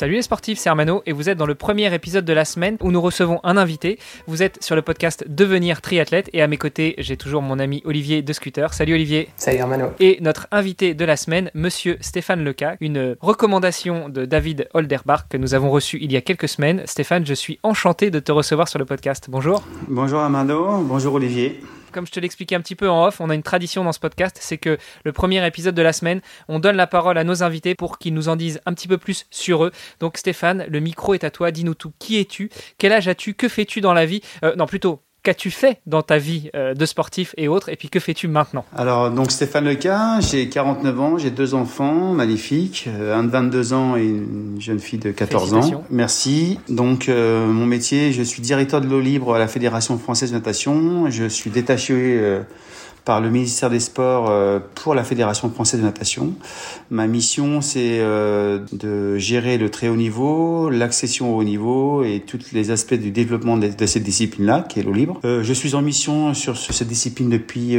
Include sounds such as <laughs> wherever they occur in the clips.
Salut les sportifs, c'est Armano et vous êtes dans le premier épisode de la semaine où nous recevons un invité. Vous êtes sur le podcast Devenir triathlète et à mes côtés, j'ai toujours mon ami Olivier de Scooter. Salut Olivier. Salut Armano. Et notre invité de la semaine, monsieur Stéphane Leca, une recommandation de David Holderbach que nous avons reçu il y a quelques semaines. Stéphane, je suis enchanté de te recevoir sur le podcast. Bonjour. Bonjour Armando, bonjour Olivier. Comme je te l'expliquais un petit peu en off, on a une tradition dans ce podcast, c'est que le premier épisode de la semaine, on donne la parole à nos invités pour qu'ils nous en disent un petit peu plus sur eux. Donc Stéphane, le micro est à toi, dis-nous tout. Qui es-tu? Quel âge as-tu? Que fais-tu dans la vie? Euh, Non, plutôt, qu'as-tu fait dans ta vie euh, de sportif et autres Et puis que fais-tu maintenant? Alors, donc Stéphane Leca, j'ai 49 ans, j'ai deux enfants magnifiques, euh, un de 22 ans et une jeune fille de 14 ans. Merci. Donc, euh, mon métier, je suis directeur de l'eau libre à la Fédération française de natation. Je suis détaché par le ministère des Sports euh, pour la Fédération française de natation. Ma mission, c'est euh, de gérer le très haut niveau, l'accession au haut niveau et tous les aspects du développement de, cette discipline-là, qui est l'eau libre. Euh, je suis en mission sur, cette discipline depuis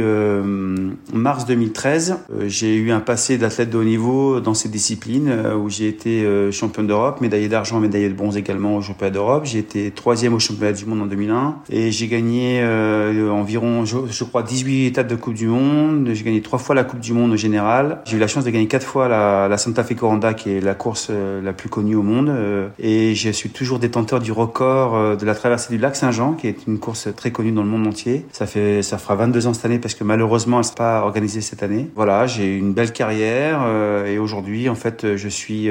mars 2013. j'ai eu un passé d'athlète de haut niveau dans cette discipline où j'ai été champion d'Europe, médaillé d'argent, médaillé de bronze également au championnat d'Europe. J'ai été troisième au championnat du monde en 2001 et j'ai gagné environ, je crois, 18 étapes Coupe du Monde. J'ai gagné trois fois la Coupe du Monde au général. J'ai eu la chance de gagner quatre fois la, Santa Fe Coranda, qui est la course euh, la plus connue au monde. Euh, et je suis toujours détenteur du record euh, de la traversée du lac Saint-Jean, qui est une course très connue dans le monde entier. Ça fait, ça fera 22 ans cette année parce que malheureusement, elle ne pas organisée cette année. Voilà, j'ai une belle carrière et aujourd'hui, en fait, je suis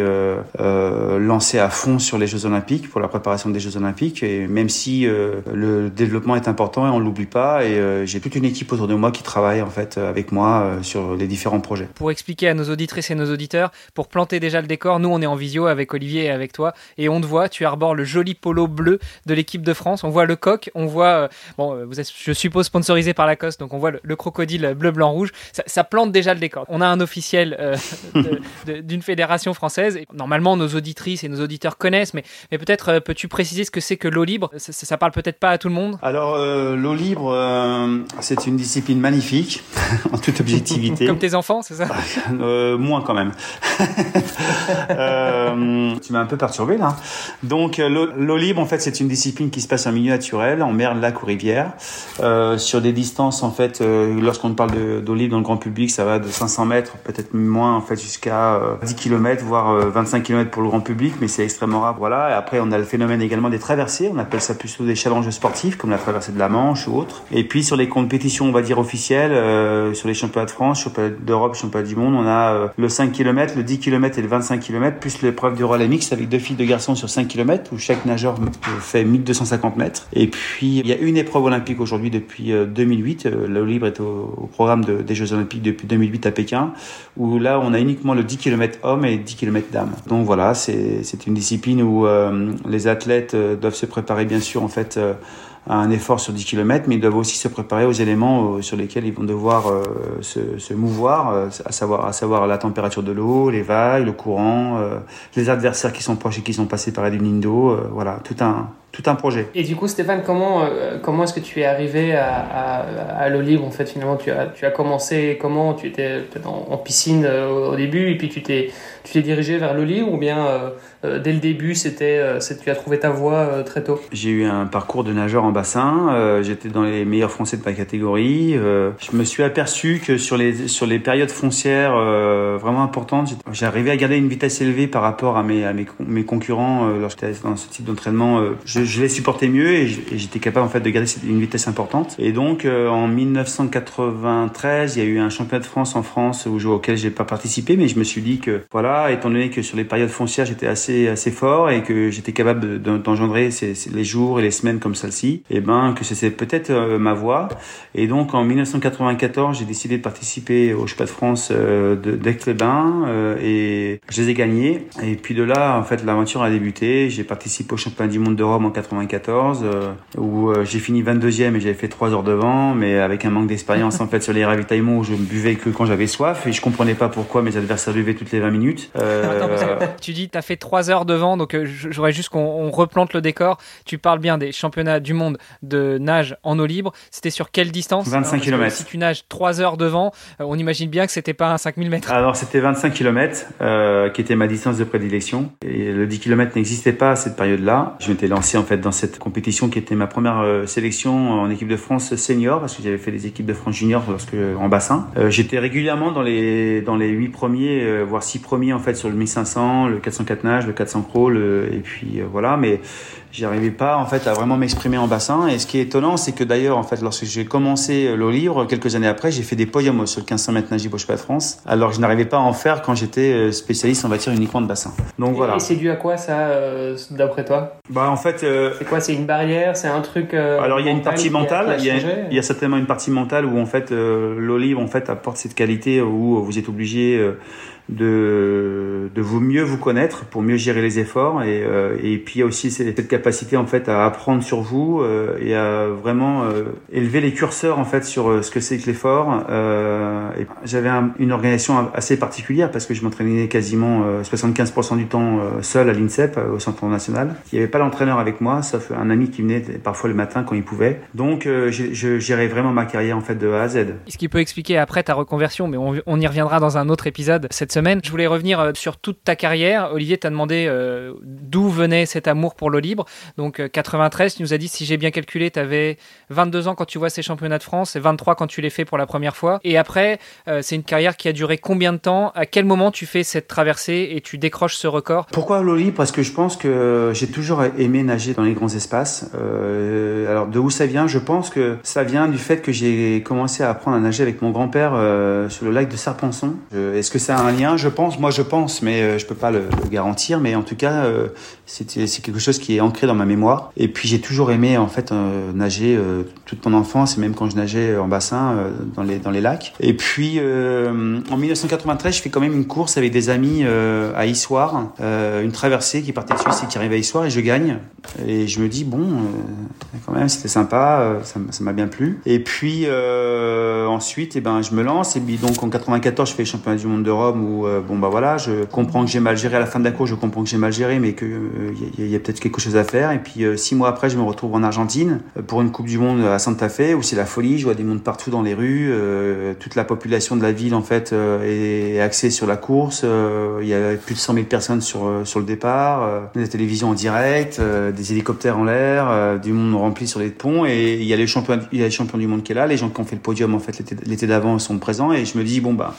lancé à fond sur les Jeux Olympiques pour la préparation des Jeux Olympiques. Et même si le développement est important et on l'oublie pas, et j'ai toute une équipe autour de moi qui travaille en fait avec moi euh, sur les différents projets. Pour expliquer à nos auditrices et nos auditeurs, pour planter déjà le décor, nous on est en visio avec Olivier et avec toi et on te voit, tu arbores le joli polo bleu de l'équipe de France. On voit le coq, on voit euh, bon, euh, vous êtes, je suppose sponsorisé par Lacoste, donc on voit le, crocodile bleu blanc rouge. Ça, plante déjà le décor. On a un officiel <laughs> d'une fédération française. Et normalement, nos auditrices et nos auditeurs connaissent, mais, mais peut-être peux-tu préciser ce que c'est que l'eau libre? Ça, ça, parle peut-être pas à tout le monde? Alors l'eau libre, c'est une discipline magnifique magnifique. <laughs> en toute objectivité. Comme tes enfants, c'est ça euh, Moins quand même. <laughs> euh, tu m'as un peu perturbé là. Donc euh, l'eau libre, en fait, c'est une discipline qui se passe en milieu naturel, en mer, lac ou rivière, euh, sur des distances, en fait, lorsqu'on parle d'eau libre dans le grand public, ça va de 500 mètres, peut-être moins, en fait, jusqu'à 10 km, voire 25 km pour le grand public, mais c'est extrêmement rare. Voilà. Et après, on a le phénomène également des traversées. On appelle ça plutôt des challenges sportifs, comme la traversée de la Manche ou autre. Et puis sur les compétitions, on va dire officielles euh, sur les championnats de France, championnats d'Europe, championnats du monde. On a euh, le 5 km, le 10 km et le 25 km, plus l'épreuve du relais mix avec deux filles, deux garçons sur 5 km, où chaque nageur fait 1250 mètres. Et puis, il y a une épreuve olympique aujourd'hui depuis 2008. Euh, le libre est au, programme des Jeux olympiques depuis 2008 à Pékin, où là, on a uniquement le 10 km homme et 10 km dames. Donc voilà, c'est une discipline où les athlètes doivent se préparer, bien sûr, en fait, un effort sur 10 km, mais ils doivent aussi se préparer aux éléments euh, sur lesquels ils vont devoir euh, se, se, mouvoir, euh, à savoir, à savoir la température de l'eau, les vagues, le courant, les adversaires qui sont proches et qui sont passés par la ligne d'eau, voilà, tout un, tout un projet. Et du coup, Stéphane, comment, comment est-ce que tu es arrivé à, à, à l'eau libre En fait, finalement, tu as, tu as commencé comment? Tu étais peut-être en, piscine au début, et puis tu t'es, tu t'es dirigé vers l'eau libre, ou bien euh, dès le début, c'était, euh, tu as trouvé ta voie euh, très tôt? J'ai eu un parcours de nageur en bassin. J'étais dans les meilleurs français de ma catégorie. Je me suis aperçu que sur les sur les périodes foncières vraiment importantes, j'arrivais à garder une vitesse élevée par rapport à mes à mes, mes concurrents lorsque j'étais dans ce type d'entraînement. Je je, les supportais mieux et j'étais capable en fait de garder une vitesse importante. Et donc en 1993, il y a eu un championnat de France en France où, auquel j'ai pas participé, mais je me suis dit que voilà, étant donné que sur les périodes foncières j'étais assez assez fort et que j'étais capable d'engendrer les jours et les semaines comme celle-ci, et eh ben que c'était peut-être ma voie. Et donc en 1994, j'ai décidé de participer au championnat de France euh, d'Aix-les-Bains et je les ai gagnés. Et puis de là, en fait, l'aventure a débuté. J'ai participé au championnat du monde de Rome 94 euh, où euh, j'ai fini 22e et j'avais fait 3 heures devant, mais avec un manque d'expérience en fait sur les ravitaillements où je ne buvais que quand j'avais soif et je comprenais pas pourquoi mes adversaires buvaient toutes les 20 minutes. <laughs> tu dis tu as fait 3 heures devant, donc j'aurais juste qu'on replante le décor. Tu parles bien des championnats du monde de nage en eau libre. C'était sur quelle distance? 25 km. Si tu nages 3 heures devant, on imagine bien que c'était pas un 5000 mètres. Alors c'était 25 km euh, qui était ma distance de prédilection et le 10 km n'existait pas à cette période-là. Je m'étais lancé en fait dans cette compétition qui était ma première euh, sélection en équipe de France senior parce que j'avais fait des équipes de France junior lorsque en bassin. Euh, j'étais régulièrement dans les dans les 8 premiers euh, voire 6 premiers en fait sur le 1500, le 404 nage, le 400 crawl et puis voilà mais j'arrivais pas en fait à vraiment m'exprimer en bassin. Et ce qui est étonnant c'est que d'ailleurs en fait lorsque j'ai commencé le livre quelques années après j'ai fait des podiums sur le 1500 mètres nage de France. Alors je n'arrivais pas à en faire quand j'étais euh, spécialiste en matière uniquement de bassin. Donc voilà. et c'est dû à quoi ça euh, d'après toi? Bah en fait euh, c'est quoi c'est une barrière? C'est un truc alors il y a une partie mentale il y, a, il y, a, certainement une partie mentale où en fait l'eau libre en fait apporte cette qualité où vous êtes obligé de, de vous mieux vous connaître pour mieux gérer les efforts et, euh, et puis il y a aussi cette capacité en fait à apprendre sur vous euh, et à vraiment euh, élever les curseurs en fait sur ce que c'est que l'effort. J'avais une organisation assez particulière parce que je m'entraînais quasiment 75% du temps seul à l'INSEP au Centre national. Il n'y avait pas l'entraîneur avec moi sauf un ami qui venait parfois le matin quand il pouvait. Donc je gérais vraiment ma carrière en fait de A à Z. Ce qui peut expliquer après ta reconversion, mais on, on y reviendra dans un autre épisode cette semaine je voulais revenir euh, sur toute ta carrière. Olivier t'a demandé euh, d'où venait cet amour pour l'eau libre. Donc 93, euh, tu nous as dit, si j'ai bien calculé, tu avais 22 ans quand tu vois ces championnats de France et 23 quand tu les fais pour la première fois. Et après, c'est une carrière qui a duré combien de temps? À quel moment tu fais cette traversée et tu décroches ce record? Pourquoi l'eau libre? Parce que je pense que j'ai toujours aimé nager dans les grands espaces. alors de où ça vient? Je pense que ça vient du fait que j'ai commencé à apprendre à nager avec mon grand-père sur le lac de Serpenson. Est-ce que ça a un lien? Je pense, moi je pense, mais euh, je peux pas le, garantir. Mais en tout cas, euh, c'est quelque chose qui est ancré dans ma mémoire. Et puis j'ai toujours aimé en fait euh, nager toute mon enfance, et même quand je nageais en bassin dans les dans les lacs. Et puis en 1993, je fais quand même une course avec des amis à Issoire, une traversée qui partait de Suisse et qui arrivait à Issoire, et je gagne. Et je me dis bon, quand même c'était sympa, ça m'a bien plu. Et puis ensuite, et eh ben je me lance. Et puis donc en 94, je fais championnat du monde de Rome où bon bah voilà, je comprends que j'ai mal géré à la fin de la course, je comprends que j'ai mal géré, mais qu'il il euh, y a, peut-être quelque chose à faire. Et puis euh, six mois après, je me retrouve en Argentine euh, pour une Coupe du Monde à Santa Fe où c'est la folie. Je vois des mondes partout dans les rues, toute la population de la ville en fait est axée sur la course. Il y a plus de 100 000 personnes sur sur le départ, des télévisions en direct, des hélicoptères en l'air, du monde rempli sur les ponts. Et il y a les champions, il y a les champions du monde qui est là, les gens qui ont fait le podium en fait l'été d'avant sont présents. Et je me dis bon bah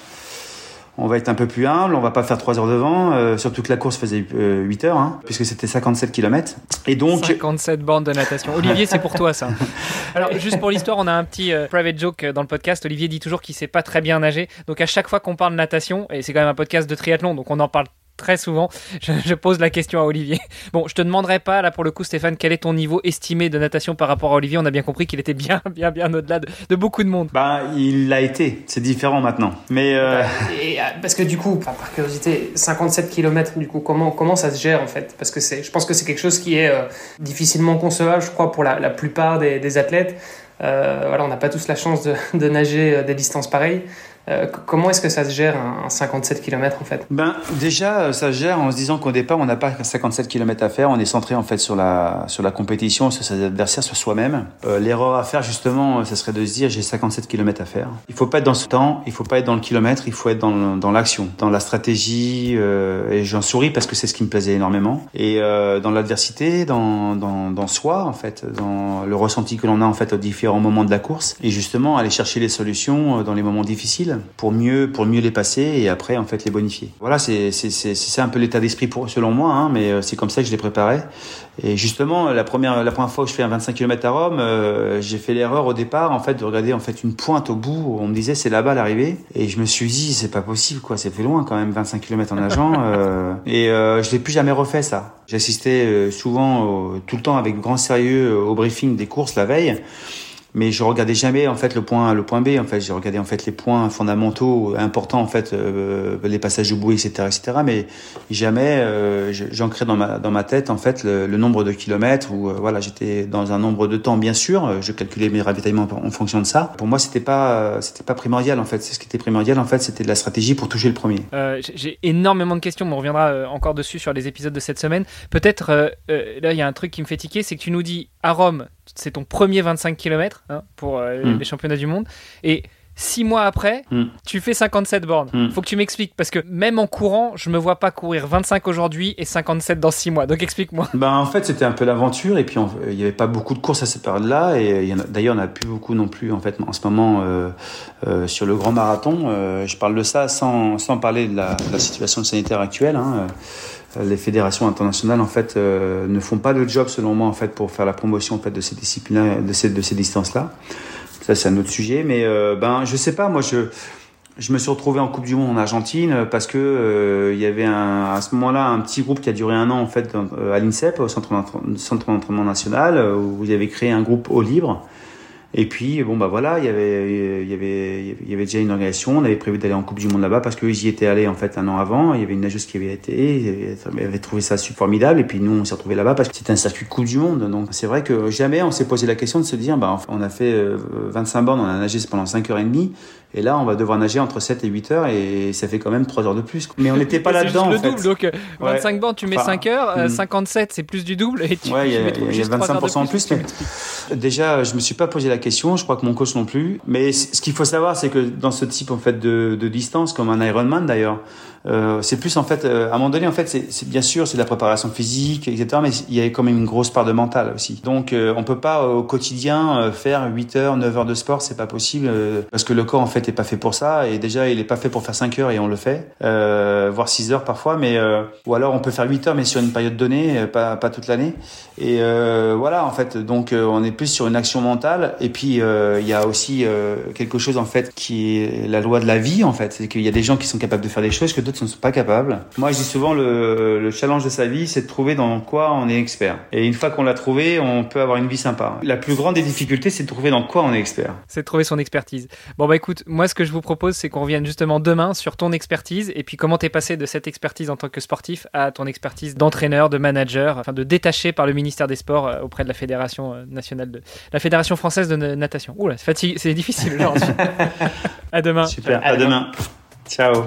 on va être un peu plus humble, on va pas faire 3 heures devant, euh, surtout que la course faisait 8 euh, heures, hein, puisque c'était 57 km. Et donc 57 bandes de natation. Olivier, c'est pour toi ça. <laughs> Alors juste pour l'histoire, on a un petit euh, private joke dans le podcast. Olivier dit toujours qu'il sait pas très bien nager, donc à chaque fois qu'on parle de natation, et c'est quand même un podcast de triathlon, donc on en parle très souvent, je, pose la question à Olivier. <laughs> Bon, je te demanderai pas, là pour le coup, Stéphane, quel est ton niveau estimé de natation par rapport à Olivier? On a bien compris qu'il était bien, <laughs> bien, bien au-delà de, beaucoup de monde. Bah, il l'a été. C'est différent maintenant. Mais euh, Et, euh, parce que du coup, par curiosité, 57 km, du coup, comment comment ça se gère en fait? Parce que c'est, je pense que c'est quelque chose qui est euh, difficilement concevable, je crois, pour la, la plupart des, des athlètes. voilà, on n'a pas tous la chance de, de nager des distances pareilles. Euh, comment est-ce que ça se gère un, 57 km en fait? Ben déjà euh, ça se gère en se disant qu'au départ on n'a pas 57 km à faire, on est centré en fait sur la sur la compétition, sur ses adversaires, sur soi-même. Euh, l'erreur à faire justement, ça serait de se dire j'ai 57 km à faire. Il faut pas être dans ce temps, il faut pas être dans le kilomètre, il faut être dans, l'action, dans la stratégie. et j'en souris parce que c'est ce qui me plaisait énormément. Et dans l'adversité, dans, dans dans soi en fait, dans le ressenti que l'on a en fait aux différents moments de la course, et justement aller chercher les solutions dans les moments difficiles pour mieux, pour mieux les passer et après, en fait, les bonifier. Voilà, c'est, un peu l'état d'esprit selon moi, hein, mais euh, c'est comme ça que je les préparais. Et justement, la première, la première fois que je fais un 25 km à Rome, euh, j'ai fait l'erreur au départ, en fait, de regarder en fait une pointe au bout. On me disait c'est là-bas l'arrivée, et je me suis dit c'est pas possible, quoi. C'est fait loin quand même, 25 km en nageant. euh, et je l'ai plus jamais refait ça. J'assistais souvent, tout le temps, avec grand sérieux au briefing des courses la veille mais je regardais jamais en fait le point le point B en fait. J'ai regardé en fait les points fondamentaux importants en fait euh, les passages au bout etc etc mais jamais euh, j'ancrais dans ma dans ma tête en fait le, nombre de kilomètres ou euh, voilà j'étais dans un nombre de temps bien sûr. Je calculais mes ravitaillements en fonction de ça. Pour moi c'était pas c'était pas primordial en fait. Ce qui était primordial en fait c'était de la stratégie pour toucher le premier. J'ai énormément de questions mais on reviendra encore dessus sur les épisodes de cette semaine. Peut-être là il y a un truc qui me fait tiquer c'est que tu nous dis à Rome c'est ton premier 25 km hein, pour euh, mm. les championnats du monde. Et six mois après, mm. tu fais 57 bornes. Mm. Faut que tu m'expliques parce que même en courant, je me vois pas courir 25 aujourd'hui et 57 dans six mois. Donc explique-moi. <laughs> Ben en fait, c'était un peu l'aventure et puis il y avait pas beaucoup de courses à cette période-là et d'ailleurs, on n'a plus beaucoup non plus en fait en ce moment euh, euh, sur le grand marathon. Euh, je parle de ça sans, sans parler de la, de la situation sanitaire actuelle. Hein, les fédérations internationales en fait euh, ne font pas le job selon moi en fait pour faire la promotion en fait de ces disciplines de ces de ces distances là ça c'est un autre sujet mais euh, ben je sais pas moi je je me suis retrouvé en Coupe du Monde en Argentine parce que euh, y avait à ce moment-là un petit groupe qui a duré un an en fait à l'INSEP au centre d'entraînement national où il avait créé un groupe au libre et puis, bon, bah voilà, il y avait, il y avait, il y avait déjà une organisation. On avait prévu d'aller en Coupe du Monde là-bas parce que j'y étais allé en fait un an avant. Il y avait une nageuse qui avait été, elle avait trouvé ça formidable. Et puis nous, on s'est retrouvés là-bas parce que c'était un circuit Coupe du Monde. Donc c'est vrai que jamais on s'est posé la question de se dire, bah, on a fait 25 euh, bornes, on a nagé pendant 5 heures et demie. Et là, on va devoir nager entre 7 et 8 heures et ça fait quand même 3 heures de plus. Mais on <laughs> n'était pas là-dedans. C'est le double. Donc 25 bornes, tu mets 5 heures. 57, hmm. c'est plus du double. Et tu, ouais, il y a, y a 25% en plus. Mais déjà, je me suis pas posé la question. Je crois que mon coach non plus. Mais ce qu'il faut savoir, c'est que dans ce type en fait de, de distance, comme un Ironman d'ailleurs, euh, c'est plus en fait, euh, à un moment donné, en fait, c'est bien sûr, c'est de la préparation physique, etc. Mais il y a quand même une grosse part de mental aussi. Donc, euh, on peut pas au quotidien euh, faire 8 heures, 9 heures de sport, c'est pas possible parce que le corps en fait est pas fait pour ça. Et déjà, il est pas fait pour faire 5 heures et on le fait, voire 6 heures parfois. Mais ou alors on peut faire 8 heures, mais sur une période donnée, pas pas toute l'année. Et voilà, en fait, donc on est plus sur une action mentale. Et puis il y a aussi quelque chose en fait qui est la loi de la vie en fait, c'est qu'il y a des gens qui sont capables de faire des choses que d'autres ne sont pas capables. Moi, je dis souvent le, le challenge de sa vie, c'est de trouver dans quoi on est expert. Et une fois qu'on l'a trouvé, on peut avoir une vie sympa. La plus grande des difficultés, c'est de trouver dans quoi on est expert. C'est de trouver son expertise. Bon bah écoute, moi ce que je vous propose, c'est qu'on revienne justement demain sur ton expertise et puis comment t'es passé de cette expertise en tant que sportif à ton expertise d'entraîneur, de manager, enfin de détaché par le ministère des Sports euh, auprès de la fédération euh, nationale de la fédération française de natation. Oula, c'est c'est difficile. <laughs> À demain. Super. À, demain. Ciao.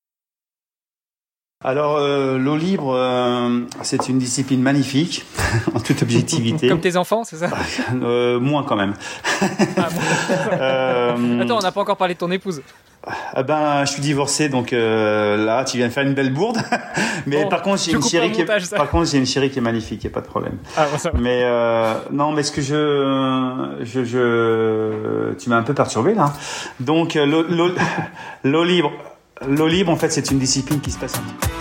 alors, euh, l'eau libre, euh, c'est une discipline magnifique, <laughs> en toute objectivité. Comme tes enfants, c'est ça <laughs> euh, Moins quand même. Ah, <laughs> euh, Attends, on n'a pas encore parlé de ton épouse. Ah ben, je suis divorcé, donc euh, là, tu viens de faire une belle bourde. mais bon, par contre, j'ai une chérie qui est, par contre, j'ai une chérie qui est magnifique, y a pas de problème. Ah, bon, ça. Mais euh, non, mais ce que je, je, je tu m'as un peu perturbé là. Donc, l'eau libre. L'eau libre, en fait, c'est une discipline qui se passe un